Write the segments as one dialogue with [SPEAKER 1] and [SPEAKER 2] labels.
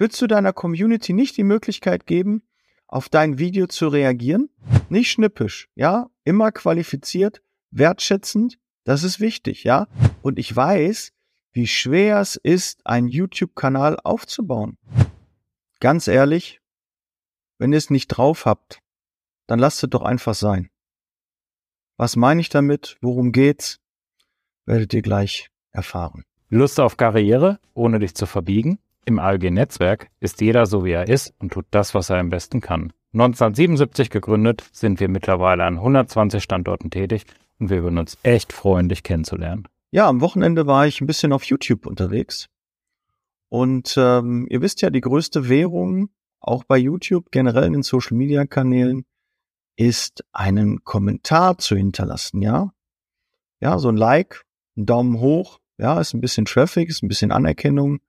[SPEAKER 1] Willst du deiner Community nicht die Möglichkeit geben, auf dein Video zu reagieren? Nicht schnippisch, ja? Immer qualifiziert, wertschätzend. Das ist wichtig, ja? Und ich weiß, wie schwer es ist, einen YouTube-Kanal aufzubauen. Ganz ehrlich, wenn ihr es nicht drauf habt, dann lasst es doch einfach sein. Was meine ich damit? Worum geht's? Werdet ihr gleich erfahren.
[SPEAKER 2] Lust auf Karriere, ohne dich zu verbiegen? Im ALG-Netzwerk ist jeder so, wie er ist und tut das, was er am besten kann. 1977 gegründet, sind wir mittlerweile an 120 Standorten tätig und wir würden uns echt freuen, dich kennenzulernen.
[SPEAKER 1] Ja, am Wochenende war ich ein bisschen auf YouTube unterwegs. Und ähm, ihr wisst ja, die größte Währung, auch bei YouTube, generell in den Social-Media-Kanälen, ist einen Kommentar zu hinterlassen, ja? Ja, so ein Like, ein Daumen hoch, ja, ist ein bisschen Traffic, ist ein bisschen Anerkennung.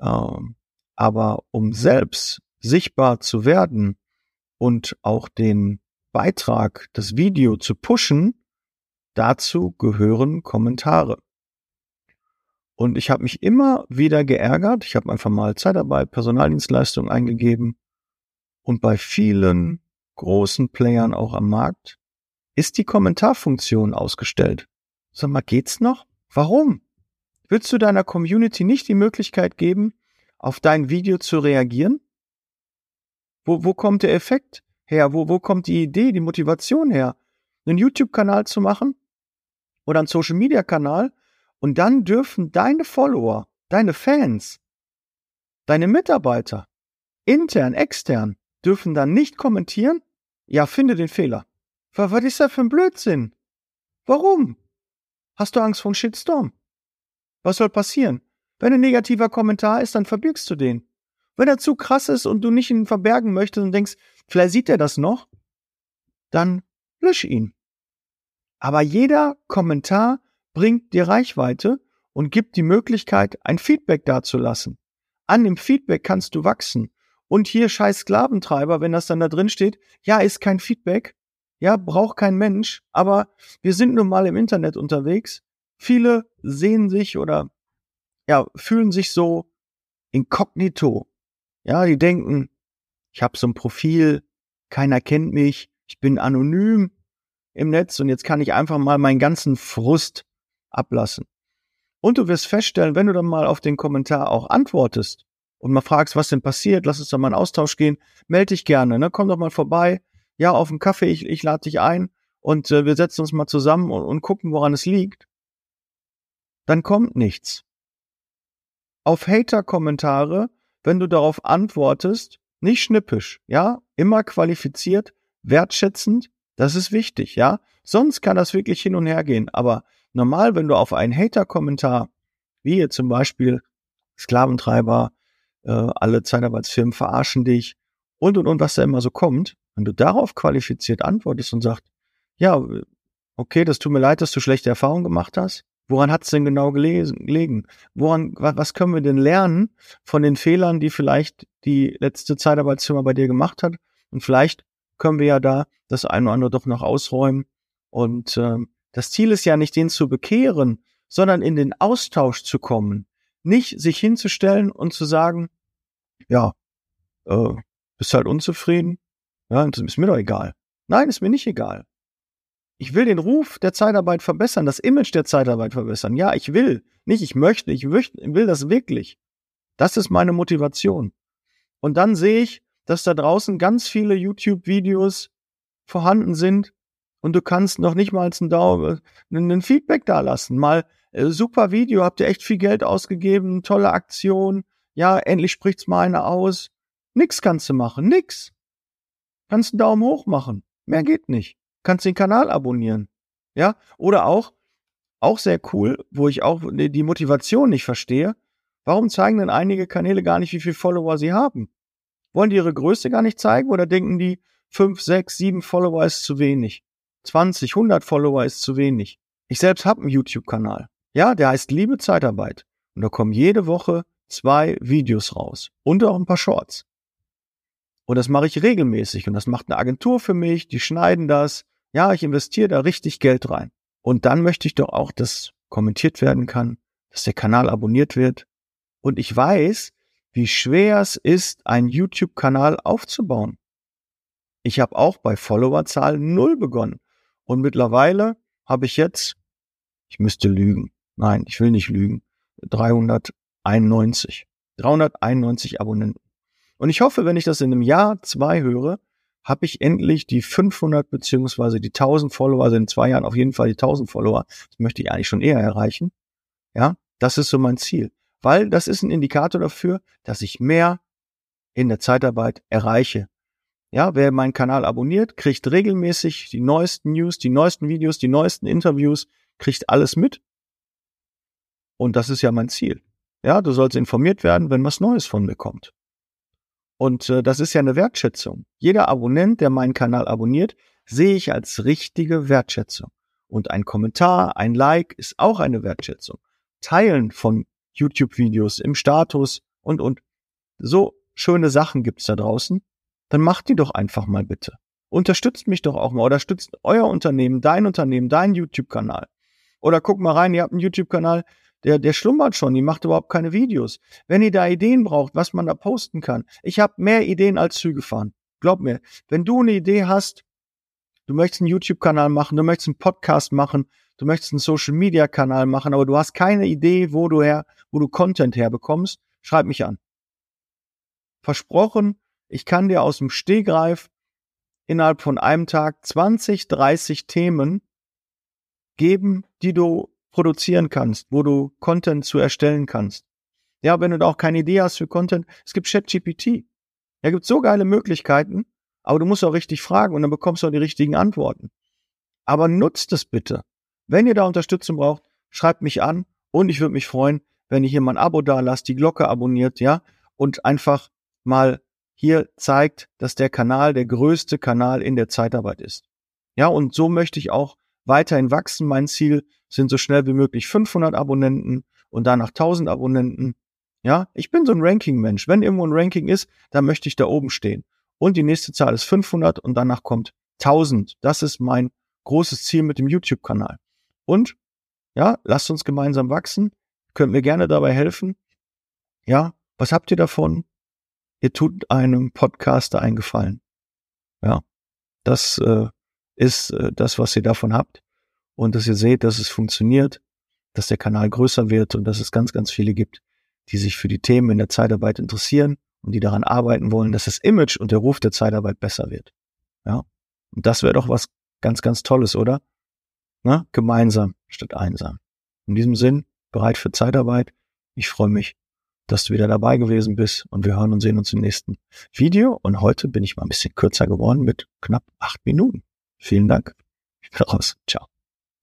[SPEAKER 1] Ähm, aber um selbst sichtbar zu werden und auch den Beitrag, das Video zu pushen, dazu gehören Kommentare. Und ich habe mich immer wieder geärgert. Ich habe einfach mal Zeitarbeit, Personaldienstleistung eingegeben. Und bei vielen großen Playern auch am Markt ist die Kommentarfunktion ausgestellt. Sag mal, geht's noch? Warum? Willst du deiner Community nicht die Möglichkeit geben, auf dein Video zu reagieren? Wo, wo kommt der Effekt her? Wo, wo kommt die Idee, die Motivation her? Einen YouTube-Kanal zu machen oder einen Social-Media-Kanal und dann dürfen deine Follower, deine Fans, deine Mitarbeiter, intern, extern, dürfen dann nicht kommentieren? Ja, finde den Fehler. Was ist das für ein Blödsinn? Warum? Hast du Angst vor einem Shitstorm? Was soll passieren? Wenn ein negativer Kommentar ist, dann verbirgst du den. Wenn er zu krass ist und du nicht ihn verbergen möchtest und denkst, vielleicht sieht er das noch, dann lösch ihn. Aber jeder Kommentar bringt dir Reichweite und gibt die Möglichkeit, ein Feedback dazulassen. An dem Feedback kannst du wachsen. Und hier scheiß Sklaventreiber, wenn das dann da drin steht, ja, ist kein Feedback, ja, braucht kein Mensch, aber wir sind nun mal im Internet unterwegs Viele sehen sich oder ja, fühlen sich so inkognito. Ja, die denken, ich habe so ein Profil, keiner kennt mich, ich bin anonym im Netz und jetzt kann ich einfach mal meinen ganzen Frust ablassen. Und du wirst feststellen, wenn du dann mal auf den Kommentar auch antwortest und mal fragst, was denn passiert, lass uns doch mal in Austausch gehen, melde dich gerne, ne? komm doch mal vorbei, ja, auf einen Kaffee, ich, ich lade dich ein und äh, wir setzen uns mal zusammen und, und gucken, woran es liegt dann kommt nichts. Auf Hater-Kommentare, wenn du darauf antwortest, nicht schnippisch, ja, immer qualifiziert, wertschätzend, das ist wichtig, ja. Sonst kann das wirklich hin und her gehen. Aber normal, wenn du auf einen Hater-Kommentar, wie hier zum Beispiel Sklaventreiber, äh, alle Zeitarbeitsfirmen verarschen dich und und und was da immer so kommt, wenn du darauf qualifiziert antwortest und sagst, ja, okay, das tut mir leid, dass du schlechte Erfahrungen gemacht hast, Woran hat es denn genau gelegen? Woran, was können wir denn lernen von den Fehlern, die vielleicht die letzte Zeitarbeitsfirma bei dir gemacht hat? Und vielleicht können wir ja da das eine oder andere doch noch ausräumen. Und äh, das Ziel ist ja nicht, den zu bekehren, sondern in den Austausch zu kommen. Nicht sich hinzustellen und zu sagen, ja, äh, bist halt unzufrieden, ja, ist mir doch egal. Nein, ist mir nicht egal. Ich will den Ruf der Zeitarbeit verbessern, das Image der Zeitarbeit verbessern. Ja, ich will. Nicht ich möchte, ich will das wirklich. Das ist meine Motivation. Und dann sehe ich, dass da draußen ganz viele YouTube-Videos vorhanden sind und du kannst noch nicht mal ein, Daumen, ein Feedback da lassen. Mal äh, super Video, habt ihr echt viel Geld ausgegeben, tolle Aktion. Ja, endlich spricht's mal einer aus. Nix kannst du machen, nix. Kannst einen Daumen hoch machen. Mehr geht nicht kannst den Kanal abonnieren. Ja, oder auch, auch sehr cool, wo ich auch die Motivation nicht verstehe. Warum zeigen denn einige Kanäle gar nicht, wie viele Follower sie haben? Wollen die ihre Größe gar nicht zeigen oder denken die, 5, 6, 7 Follower ist zu wenig? 20, 100 Follower ist zu wenig. Ich selbst habe einen YouTube-Kanal. Ja, der heißt Liebe Zeitarbeit. Und da kommen jede Woche zwei Videos raus. Und auch ein paar Shorts. Und das mache ich regelmäßig. Und das macht eine Agentur für mich. Die schneiden das. Ja, ich investiere da richtig Geld rein. Und dann möchte ich doch auch, dass kommentiert werden kann, dass der Kanal abonniert wird. Und ich weiß, wie schwer es ist, einen YouTube-Kanal aufzubauen. Ich habe auch bei Followerzahl null begonnen. Und mittlerweile habe ich jetzt, ich müsste lügen. Nein, ich will nicht lügen. 391. 391 Abonnenten. Und ich hoffe, wenn ich das in einem Jahr, zwei höre, habe ich endlich die 500 beziehungsweise die 1000 Follower, also in zwei Jahren auf jeden Fall die 1000 Follower. Das möchte ich eigentlich schon eher erreichen. Ja, das ist so mein Ziel. Weil das ist ein Indikator dafür, dass ich mehr in der Zeitarbeit erreiche. Ja, wer meinen Kanal abonniert, kriegt regelmäßig die neuesten News, die neuesten Videos, die neuesten Interviews, kriegt alles mit. Und das ist ja mein Ziel. Ja, du sollst informiert werden, wenn was Neues von mir kommt. Und äh, das ist ja eine Wertschätzung. Jeder Abonnent, der meinen Kanal abonniert, sehe ich als richtige Wertschätzung. Und ein Kommentar, ein Like ist auch eine Wertschätzung. Teilen von YouTube-Videos im Status und, und so schöne Sachen gibt's da draußen. Dann macht die doch einfach mal bitte. Unterstützt mich doch auch mal oder stützt euer Unternehmen, dein Unternehmen, dein YouTube-Kanal. Oder guck mal rein, ihr habt einen YouTube-Kanal, der, der schlummert schon, die macht überhaupt keine Videos. Wenn ihr da Ideen braucht, was man da posten kann, ich habe mehr Ideen als Züge fahren. Glaub mir, wenn du eine Idee hast, du möchtest einen YouTube-Kanal machen, du möchtest einen Podcast machen, du möchtest einen Social-Media-Kanal machen, aber du hast keine Idee, wo du her, wo du Content herbekommst, schreib mich an. Versprochen, ich kann dir aus dem Stehgreif innerhalb von einem Tag 20, 30 Themen geben, die du produzieren kannst, wo du Content zu erstellen kannst. Ja, wenn du da auch keine Idee hast für Content, es gibt ChatGPT. Da gibt so geile Möglichkeiten, aber du musst auch richtig fragen und dann bekommst du auch die richtigen Antworten. Aber nutzt es bitte. Wenn ihr da Unterstützung braucht, schreibt mich an und ich würde mich freuen, wenn ihr hier mal ein Abo da lasst, die Glocke abonniert, ja, und einfach mal hier zeigt, dass der Kanal der größte Kanal in der Zeitarbeit ist. Ja, und so möchte ich auch weiterhin wachsen. Mein Ziel sind so schnell wie möglich 500 Abonnenten und danach 1000 Abonnenten. Ja, ich bin so ein Ranking-Mensch. Wenn irgendwo ein Ranking ist, dann möchte ich da oben stehen. Und die nächste Zahl ist 500 und danach kommt 1000. Das ist mein großes Ziel mit dem YouTube-Kanal. Und ja, lasst uns gemeinsam wachsen. Könnt mir gerne dabei helfen. Ja, was habt ihr davon? Ihr tut einem Podcaster einen Gefallen. Ja, das äh, ist äh, das, was ihr davon habt und dass ihr seht, dass es funktioniert, dass der Kanal größer wird und dass es ganz, ganz viele gibt, die sich für die Themen in der Zeitarbeit interessieren und die daran arbeiten wollen, dass das Image und der Ruf der Zeitarbeit besser wird. Ja. Und das wäre doch was ganz, ganz Tolles, oder? Na, gemeinsam statt einsam. In diesem Sinn, bereit für Zeitarbeit. Ich freue mich, dass du wieder dabei gewesen bist und wir hören und sehen uns im nächsten Video. Und heute bin ich mal ein bisschen kürzer geworden mit knapp acht Minuten. Vielen Dank. Ich bin raus. Ciao.